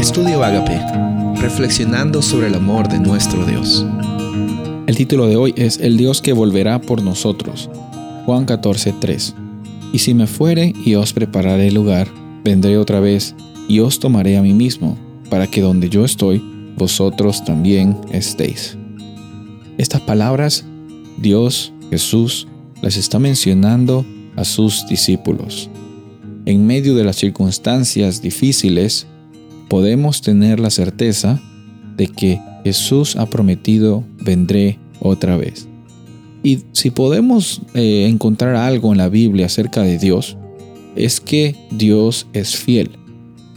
Estudio Agape, reflexionando sobre el amor de nuestro Dios. El título de hoy es El Dios que volverá por nosotros. Juan 14:3. Y si me fuere y os prepararé lugar, vendré otra vez y os tomaré a mí mismo, para que donde yo estoy, vosotros también estéis. Estas palabras, Dios, Jesús, las está mencionando a sus discípulos. En medio de las circunstancias difíciles, podemos tener la certeza de que Jesús ha prometido vendré otra vez. Y si podemos eh, encontrar algo en la Biblia acerca de Dios, es que Dios es fiel.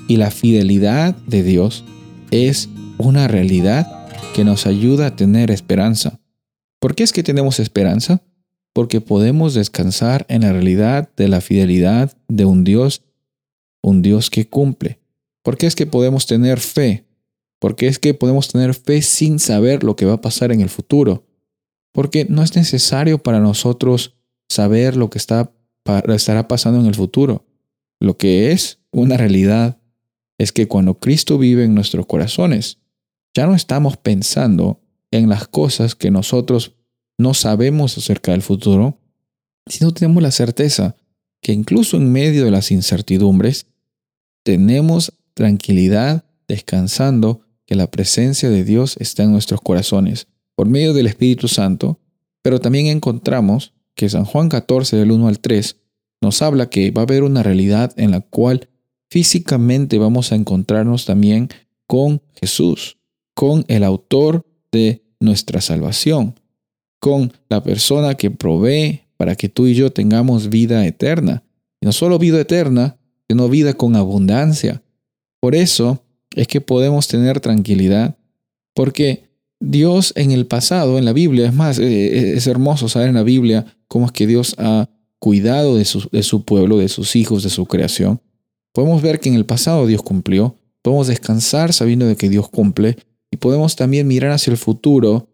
Y la fidelidad de Dios es una realidad que nos ayuda a tener esperanza. ¿Por qué es que tenemos esperanza? Porque podemos descansar en la realidad de la fidelidad de un Dios, un Dios que cumple. ¿Por qué es que podemos tener fe? Porque es que podemos tener fe sin saber lo que va a pasar en el futuro. Porque no es necesario para nosotros saber lo que está, estará pasando en el futuro. Lo que es una realidad es que cuando Cristo vive en nuestros corazones, ya no estamos pensando en las cosas que nosotros no sabemos acerca del futuro, sino tenemos la certeza que incluso en medio de las incertidumbres, tenemos tranquilidad, descansando que la presencia de Dios está en nuestros corazones por medio del Espíritu Santo, pero también encontramos que San Juan 14 del 1 al 3 nos habla que va a haber una realidad en la cual físicamente vamos a encontrarnos también con Jesús, con el autor de nuestra salvación, con la persona que provee para que tú y yo tengamos vida eterna. Y no solo vida eterna, sino vida con abundancia, por eso es que podemos tener tranquilidad, porque Dios en el pasado, en la Biblia, es más, eh, es hermoso saber en la Biblia cómo es que Dios ha cuidado de su, de su pueblo, de sus hijos, de su creación. Podemos ver que en el pasado Dios cumplió, podemos descansar sabiendo de que Dios cumple y podemos también mirar hacia el futuro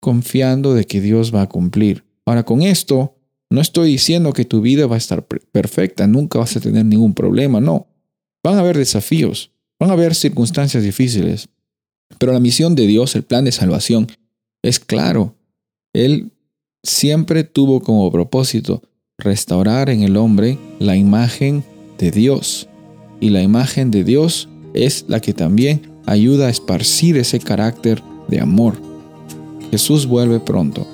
confiando de que Dios va a cumplir. Ahora con esto, no estoy diciendo que tu vida va a estar perfecta, nunca vas a tener ningún problema, no. Van a haber desafíos, van a haber circunstancias difíciles, pero la misión de Dios, el plan de salvación, es claro. Él siempre tuvo como propósito restaurar en el hombre la imagen de Dios. Y la imagen de Dios es la que también ayuda a esparcir ese carácter de amor. Jesús vuelve pronto.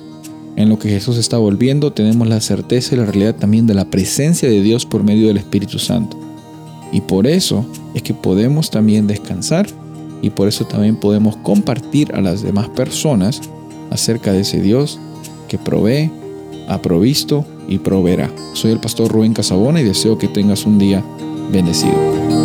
En lo que Jesús está volviendo tenemos la certeza y la realidad también de la presencia de Dios por medio del Espíritu Santo. Y por eso es que podemos también descansar y por eso también podemos compartir a las demás personas acerca de ese Dios que provee, ha provisto y proveerá. Soy el pastor Rubén Casabona y deseo que tengas un día bendecido.